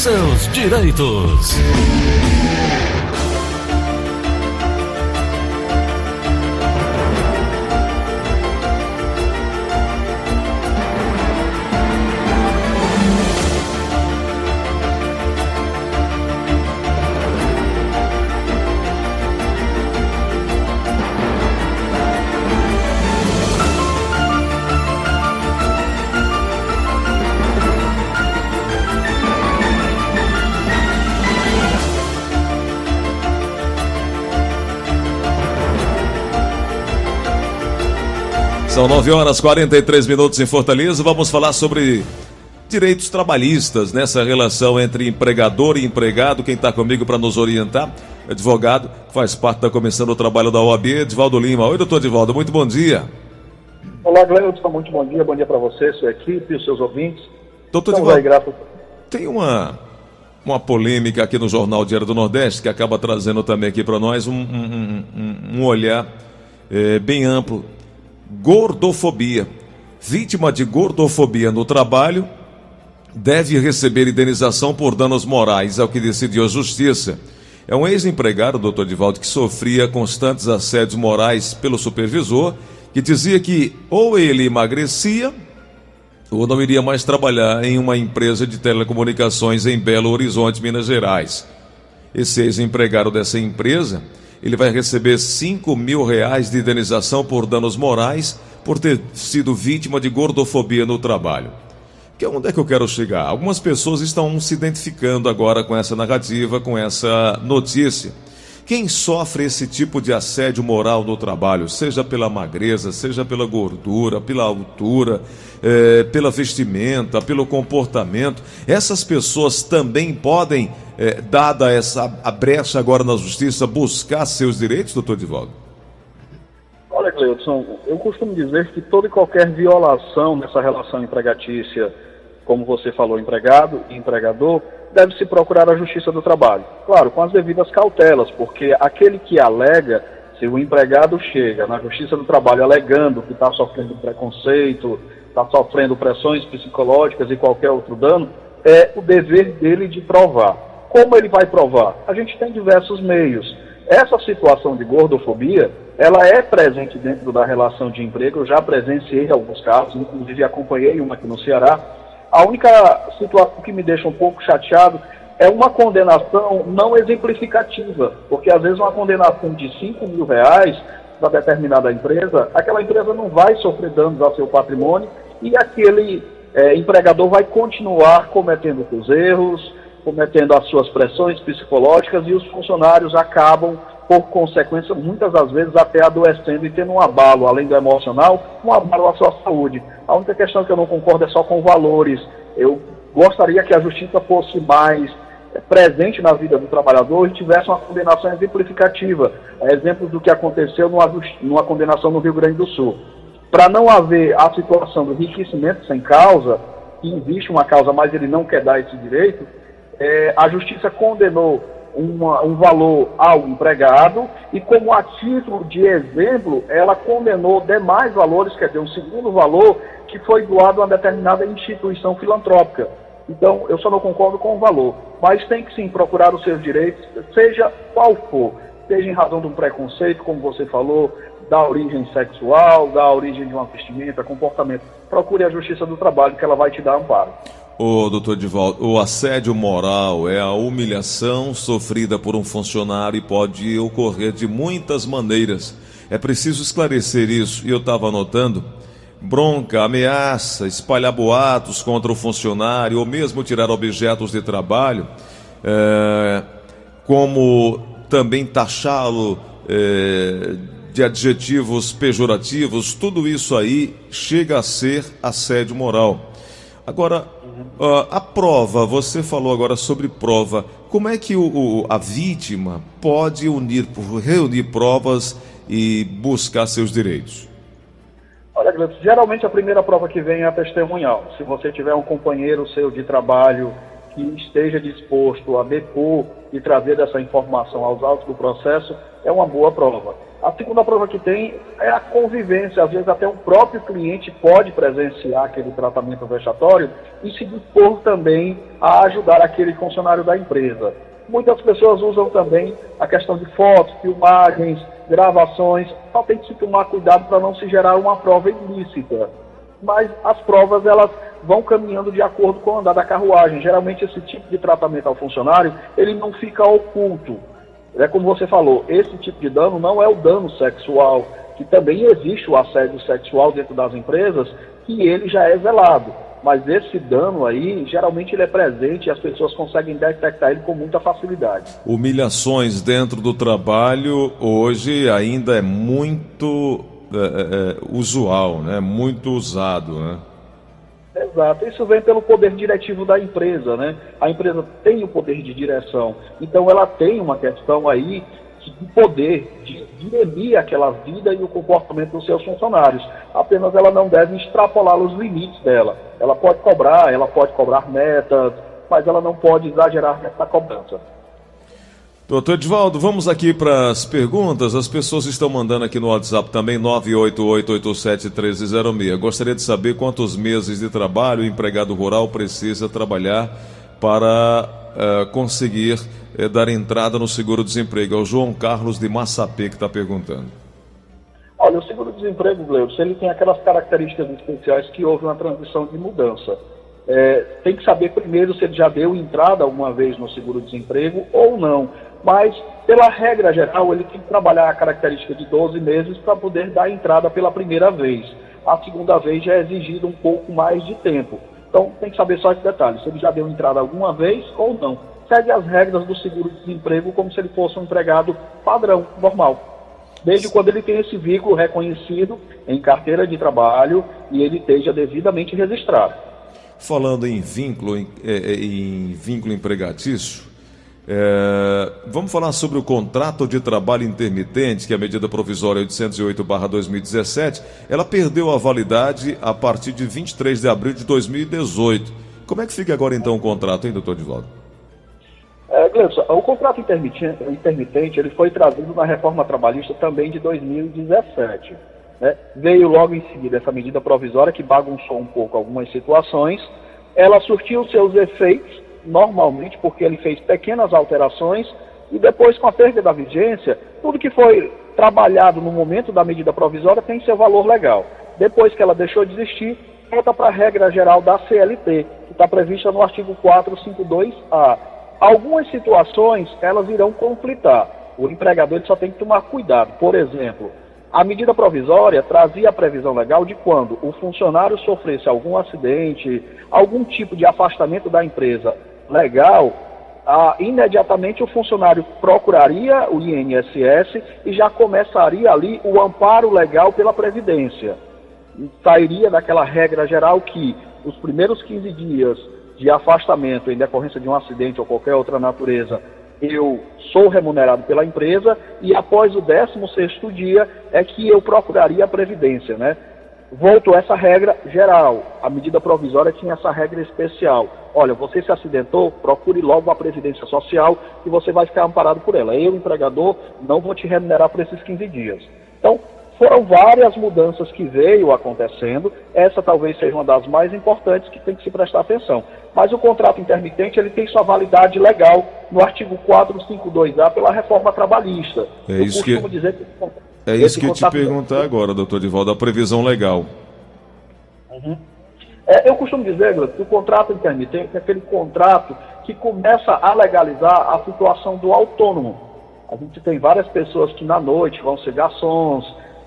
seus direitos. São 9 horas 43 minutos em Fortaleza. Vamos falar sobre direitos trabalhistas nessa relação entre empregador e empregado. Quem está comigo para nos orientar, advogado, faz parte da Comissão do Trabalho da OAB, Edvaldo Lima. Oi, doutor Edvaldo, muito bom dia. Olá, Gleudson, muito bom dia. Bom dia para você, sua equipe os seus ouvintes. Doutor Edvaldo, tem uma, uma polêmica aqui no Jornal Diário do Nordeste que acaba trazendo também aqui para nós um, um, um, um olhar é, bem amplo Gordofobia. Vítima de gordofobia no trabalho deve receber indenização por danos morais, é o que decidiu a Justiça. É um ex-empregado, doutor Divaldo, que sofria constantes assédios morais pelo supervisor, que dizia que ou ele emagrecia ou não iria mais trabalhar em uma empresa de telecomunicações em Belo Horizonte, Minas Gerais. Esse ex-empregado dessa empresa ele vai receber 5 mil reais de indenização por danos morais por ter sido vítima de gordofobia no trabalho. Que é onde é que eu quero chegar? Algumas pessoas estão se identificando agora com essa narrativa, com essa notícia. Quem sofre esse tipo de assédio moral no trabalho, seja pela magreza, seja pela gordura, pela altura, é, pela vestimenta, pelo comportamento, essas pessoas também podem é, dada essa a brecha agora na justiça, buscar seus direitos, doutor Divaldo? Olha, Cleudson, eu costumo dizer que toda e qualquer violação nessa relação empregatícia, como você falou, empregado e empregador, deve se procurar a justiça do trabalho. Claro, com as devidas cautelas, porque aquele que alega, se o empregado chega na justiça do trabalho alegando que está sofrendo preconceito, está sofrendo pressões psicológicas e qualquer outro dano, é o dever dele de provar. Como ele vai provar? A gente tem diversos meios. Essa situação de gordofobia, ela é presente dentro da relação de emprego. Eu já presenciei alguns casos, inclusive acompanhei uma aqui no Ceará. A única situação que me deixa um pouco chateado é uma condenação não exemplificativa, porque às vezes uma condenação de 5 mil reais para determinada empresa, aquela empresa não vai sofrer danos ao seu patrimônio e aquele é, empregador vai continuar cometendo os erros, cometendo as suas pressões psicológicas e os funcionários acabam, por consequência, muitas das vezes até adoecendo e tendo um abalo, além do emocional, um abalo à sua saúde. A única questão que eu não concordo é só com valores. Eu gostaria que a justiça fosse mais eh, presente na vida do trabalhador e tivesse uma condenação exemplificativa. É exemplo do que aconteceu numa, numa condenação no Rio Grande do Sul. Para não haver a situação do enriquecimento sem causa, que existe uma causa, mas ele não quer dar esse direito, é, a justiça condenou uma, um valor ao empregado e, como a título de exemplo, ela condenou demais valores, quer dizer, um segundo valor que foi doado a uma determinada instituição filantrópica. Então, eu só não concordo com o valor, mas tem que sim procurar os seus direitos, seja qual for, seja em razão de um preconceito, como você falou, da origem sexual, da origem de uma vestimenta, comportamento. Procure a Justiça do Trabalho, que ela vai te dar amparo. Ô, doutor Divaldo, o assédio moral é a humilhação sofrida por um funcionário e pode ocorrer de muitas maneiras. É preciso esclarecer isso. E eu estava anotando: bronca, ameaça, espalhar boatos contra o funcionário ou mesmo tirar objetos de trabalho, é, como também taxá-lo é, de adjetivos pejorativos, tudo isso aí chega a ser assédio moral. Agora, uh, a prova, você falou agora sobre prova. Como é que o, o, a vítima pode unir, reunir provas e buscar seus direitos? Olha, geralmente a primeira prova que vem é a testemunhal. Se você tiver um companheiro seu de trabalho que esteja disposto a depor e trazer essa informação aos autos do processo, é uma boa prova. A segunda prova que tem é a convivência. Às vezes até o próprio cliente pode presenciar aquele tratamento vexatório e se dispor também a ajudar aquele funcionário da empresa. Muitas pessoas usam também a questão de fotos, filmagens, gravações. Só tem que se tomar cuidado para não se gerar uma prova ilícita. Mas as provas elas vão caminhando de acordo com o andar da carruagem. Geralmente esse tipo de tratamento ao funcionário ele não fica oculto é como você falou, esse tipo de dano não é o dano sexual, que também existe o assédio sexual dentro das empresas, que ele já é velado. Mas esse dano aí, geralmente ele é presente e as pessoas conseguem detectar ele com muita facilidade. Humilhações dentro do trabalho hoje ainda é muito é, é, é usual, né? muito usado. Né? Exato. Isso vem pelo poder diretivo da empresa, né? A empresa tem o poder de direção. Então ela tem uma questão aí de poder de dirimir aquela vida e o comportamento dos seus funcionários. Apenas ela não deve extrapolar os limites dela. Ela pode cobrar, ela pode cobrar metas, mas ela não pode exagerar nessa cobrança. Doutor Edvaldo, vamos aqui para as perguntas. As pessoas estão mandando aqui no WhatsApp também, 988871306. Gostaria de saber quantos meses de trabalho o empregado rural precisa trabalhar para uh, conseguir uh, dar entrada no seguro-desemprego. É o João Carlos de Massapê que está perguntando. Olha, o seguro-desemprego, Gleudson, ele tem aquelas características especiais que houve uma transição de mudança. É, tem que saber primeiro se ele já deu entrada alguma vez no seguro-desemprego ou não mas pela regra geral ele tem que trabalhar a característica de 12 meses para poder dar entrada pela primeira vez. A segunda vez já é exigido um pouco mais de tempo. Então tem que saber só esse detalhe, se ele já deu entrada alguma vez ou não. Segue as regras do seguro-desemprego como se ele fosse um empregado padrão, normal. Desde quando ele tem esse vínculo reconhecido em carteira de trabalho e ele esteja devidamente registrado. Falando em vínculo, em, é, é, em vínculo empregatício, é, vamos falar sobre o contrato de trabalho intermitente, que é a medida provisória 808-2017. Ela perdeu a validade a partir de 23 de abril de 2018. Como é que fica agora então o contrato, hein, doutor Divaldo? É, o contrato intermitente, intermitente ele foi trazido na reforma trabalhista também de 2017. Né? Veio logo em seguida essa medida provisória que bagunçou um pouco algumas situações. Ela surtiu seus efeitos normalmente, porque ele fez pequenas alterações e depois, com a perda da vigência, tudo que foi trabalhado no momento da medida provisória tem seu valor legal. Depois que ela deixou de existir, volta para a regra geral da CLT, que está prevista no artigo 452A. Algumas situações, elas irão conflitar. O empregador só tem que tomar cuidado. Por exemplo, a medida provisória trazia a previsão legal de quando o funcionário sofresse algum acidente, algum tipo de afastamento da empresa legal, ah, imediatamente o funcionário procuraria o INSS e já começaria ali o amparo legal pela Previdência. Sairia daquela regra geral que os primeiros 15 dias de afastamento em decorrência de um acidente ou qualquer outra natureza, eu sou remunerado pela empresa e após o 16º dia é que eu procuraria a Previdência, né? Voltou essa regra geral. A medida provisória tinha essa regra especial. Olha, você se acidentou, procure logo a Previdência Social e você vai ficar amparado por ela. Eu, empregador, não vou te remunerar por esses 15 dias. Então, foram várias mudanças que veio acontecendo. Essa talvez seja uma das mais importantes que tem que se prestar atenção. Mas o contrato intermitente ele tem sua validade legal no artigo 452A pela reforma trabalhista. É isso que... dizer que é isso que eu te perguntar agora, doutor Divaldo, a previsão legal. Uhum. É, eu costumo dizer, que o contrato intermitente é aquele contrato que começa a legalizar a situação do autônomo. A gente tem várias pessoas que na noite vão ser garçons,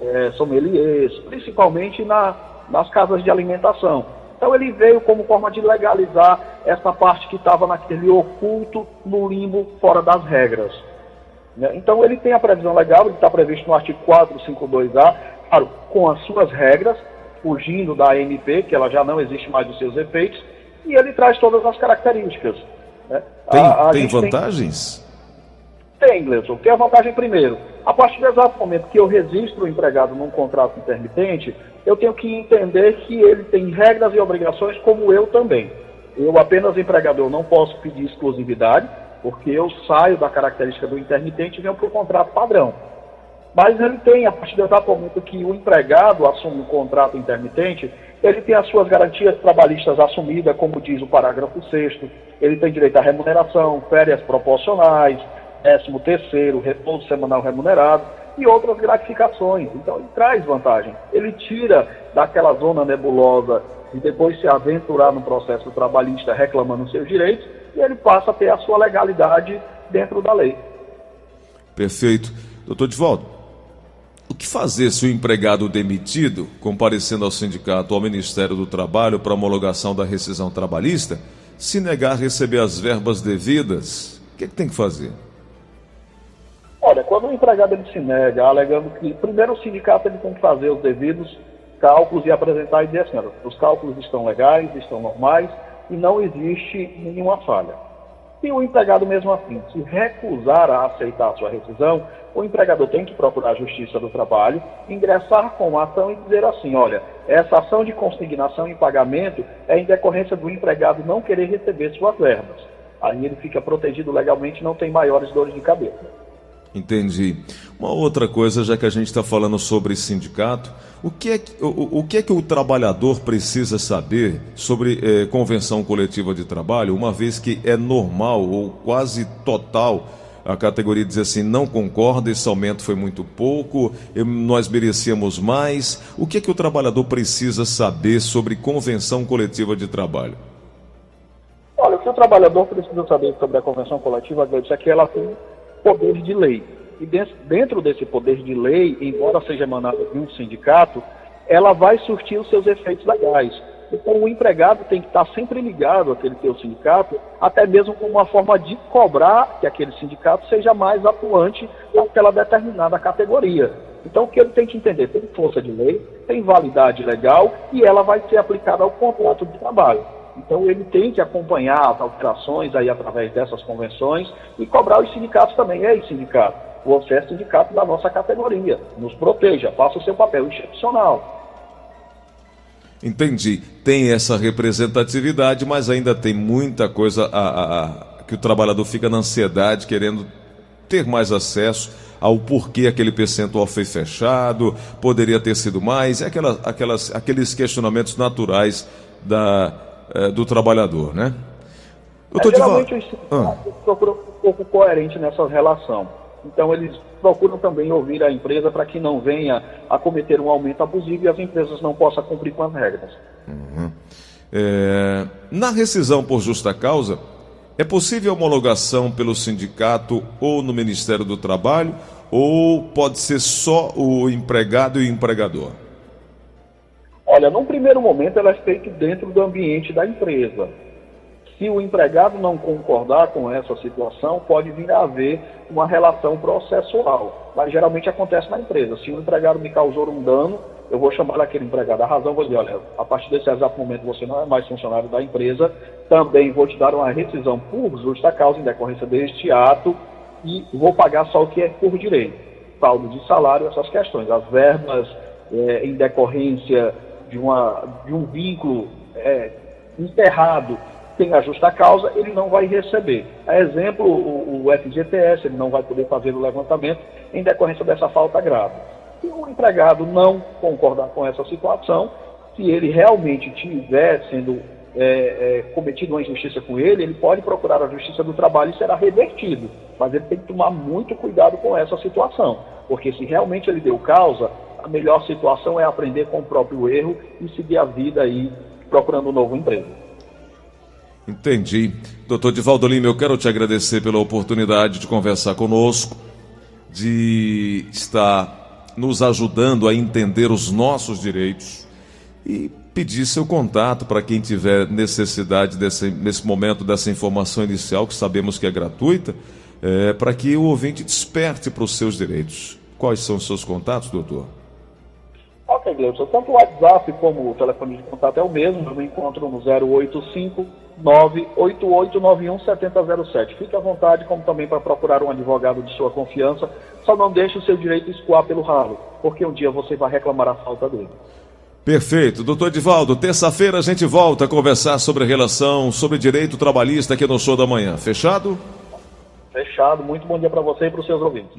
é, sommeliers, principalmente na, nas casas de alimentação. Então ele veio como forma de legalizar essa parte que estava naquele oculto, no limbo, fora das regras. Né? Então ele tem a previsão legal, ele está previsto no artigo 452A, claro, com as suas regras, fugindo da ANP, que ela já não existe mais dos seus efeitos, e ele traz todas as características. Né? Tem, a, a tem vantagens? Tem, tem Gleison. Tem a vantagem primeiro. A partir do exato momento que eu registro o empregado num contrato intermitente, eu tenho que entender que ele tem regras e obrigações como eu também. Eu, apenas empregador, não posso pedir exclusividade, porque eu saio da característica do intermitente e venho para o contrato padrão. Mas ele tem, a partir do momento que o empregado assume o contrato intermitente, ele tem as suas garantias trabalhistas assumidas, como diz o parágrafo 6 ele tem direito à remuneração, férias proporcionais, 13 terceiro, repouso semanal remunerado e outras gratificações. Então ele traz vantagem. Ele tira daquela zona nebulosa e depois se aventurar no processo trabalhista reclamando seus direitos e ele passa a ter a sua legalidade dentro da lei. Perfeito. Doutor Divaldo, o que fazer se o empregado demitido, comparecendo ao sindicato ou ao Ministério do Trabalho para homologação da rescisão trabalhista, se negar a receber as verbas devidas? O que, é que tem que fazer? Olha, quando o empregado ele se nega, alegando que primeiro o sindicato ele tem que fazer os devidos cálculos e apresentar e dizer assim, os cálculos estão legais, estão normais e não existe nenhuma falha. Se o empregado mesmo assim se recusar a aceitar a sua rescisão, o empregador tem que procurar a Justiça do Trabalho, ingressar com a ação e dizer assim, olha, essa ação de consignação em pagamento é em decorrência do empregado não querer receber suas verbas. Aí ele fica protegido legalmente e não tem maiores dores de cabeça. Entendi. Uma outra coisa, já que a gente está falando sobre sindicato, o que, é que, o, o, que é que o trabalhador precisa saber sobre eh, convenção coletiva de trabalho, uma vez que é normal ou quase total a categoria dizer assim, não concorda, esse aumento foi muito pouco, nós merecíamos mais. O que é que o trabalhador precisa saber sobre convenção coletiva de trabalho? Olha, o que o trabalhador precisa saber sobre a convenção coletiva, é que ela tem poder de lei. E dentro desse poder de lei, embora seja emanada de um sindicato, ela vai surtir os seus efeitos legais. Então, o empregado tem que estar sempre ligado àquele seu sindicato, até mesmo como uma forma de cobrar que aquele sindicato seja mais atuante naquela determinada categoria. Então, o que ele tem que entender? Tem força de lei, tem validade legal e ela vai ser aplicada ao contrato de trabalho. Então ele tem que acompanhar as alterações aí através dessas convenções e cobrar os sindicatos também. Ei, sindicato, você é sindicato da nossa categoria, nos proteja, faça o seu papel institucional. Entendi. Tem essa representatividade, mas ainda tem muita coisa a, a, a, que o trabalhador fica na ansiedade, querendo ter mais acesso ao porquê aquele percentual foi fechado, poderia ter sido mais, é aquela, aquelas, aqueles questionamentos naturais da, é, do trabalhador, né? Doutor é, geralmente os sindicatos ah. procuram um pouco coerente nessa relação. Então eles procuram também ouvir a empresa para que não venha a cometer um aumento abusivo e as empresas não possam cumprir com as regras. Uhum. É, na rescisão por justa causa, é possível homologação pelo sindicato ou no Ministério do Trabalho ou pode ser só o empregado e o empregador? Olha, num primeiro momento ela é feita dentro do ambiente da empresa. Se o empregado não concordar com essa situação, pode vir a haver uma relação processual. Mas geralmente acontece na empresa. Se o empregado me causou um dano, eu vou chamar aquele empregado a razão, vou dizer, olha, a partir desse exato momento você não é mais funcionário da empresa, também vou te dar uma rescisão por justa causa em decorrência deste ato e vou pagar só o que é por direito. Saldo de salário, essas questões. As verbas é, em decorrência de, uma, de um vínculo é, enterrado sem a justa causa, ele não vai receber. A exemplo, o, o FGTS, ele não vai poder fazer o levantamento em decorrência dessa falta grave. Se o empregado não concordar com essa situação, se ele realmente tiver sendo é, é, cometido uma injustiça com ele, ele pode procurar a Justiça do Trabalho e será revertido. Mas ele tem que tomar muito cuidado com essa situação, porque se realmente ele deu causa, a melhor situação é aprender com o próprio erro e seguir a vida aí procurando um novo emprego. Entendi. Doutor Divaldo Lima, eu quero te agradecer pela oportunidade de conversar conosco, de estar nos ajudando a entender os nossos direitos e pedir seu contato para quem tiver necessidade desse, nesse momento dessa informação inicial, que sabemos que é gratuita, é, para que o ouvinte desperte para os seus direitos. Quais são os seus contatos, doutor? Gleudson. Tanto o WhatsApp como o telefone de contato é o mesmo. Eu me encontro no 085 98891 7007. Fique à vontade, como também para procurar um advogado de sua confiança. Só não deixe o seu direito escoar pelo ralo, porque um dia você vai reclamar a falta dele. Perfeito. Doutor Edivaldo, terça-feira a gente volta a conversar sobre relação, sobre direito trabalhista aqui no Show da Manhã. Fechado? Fechado. Muito bom dia para você e para os seus ouvintes.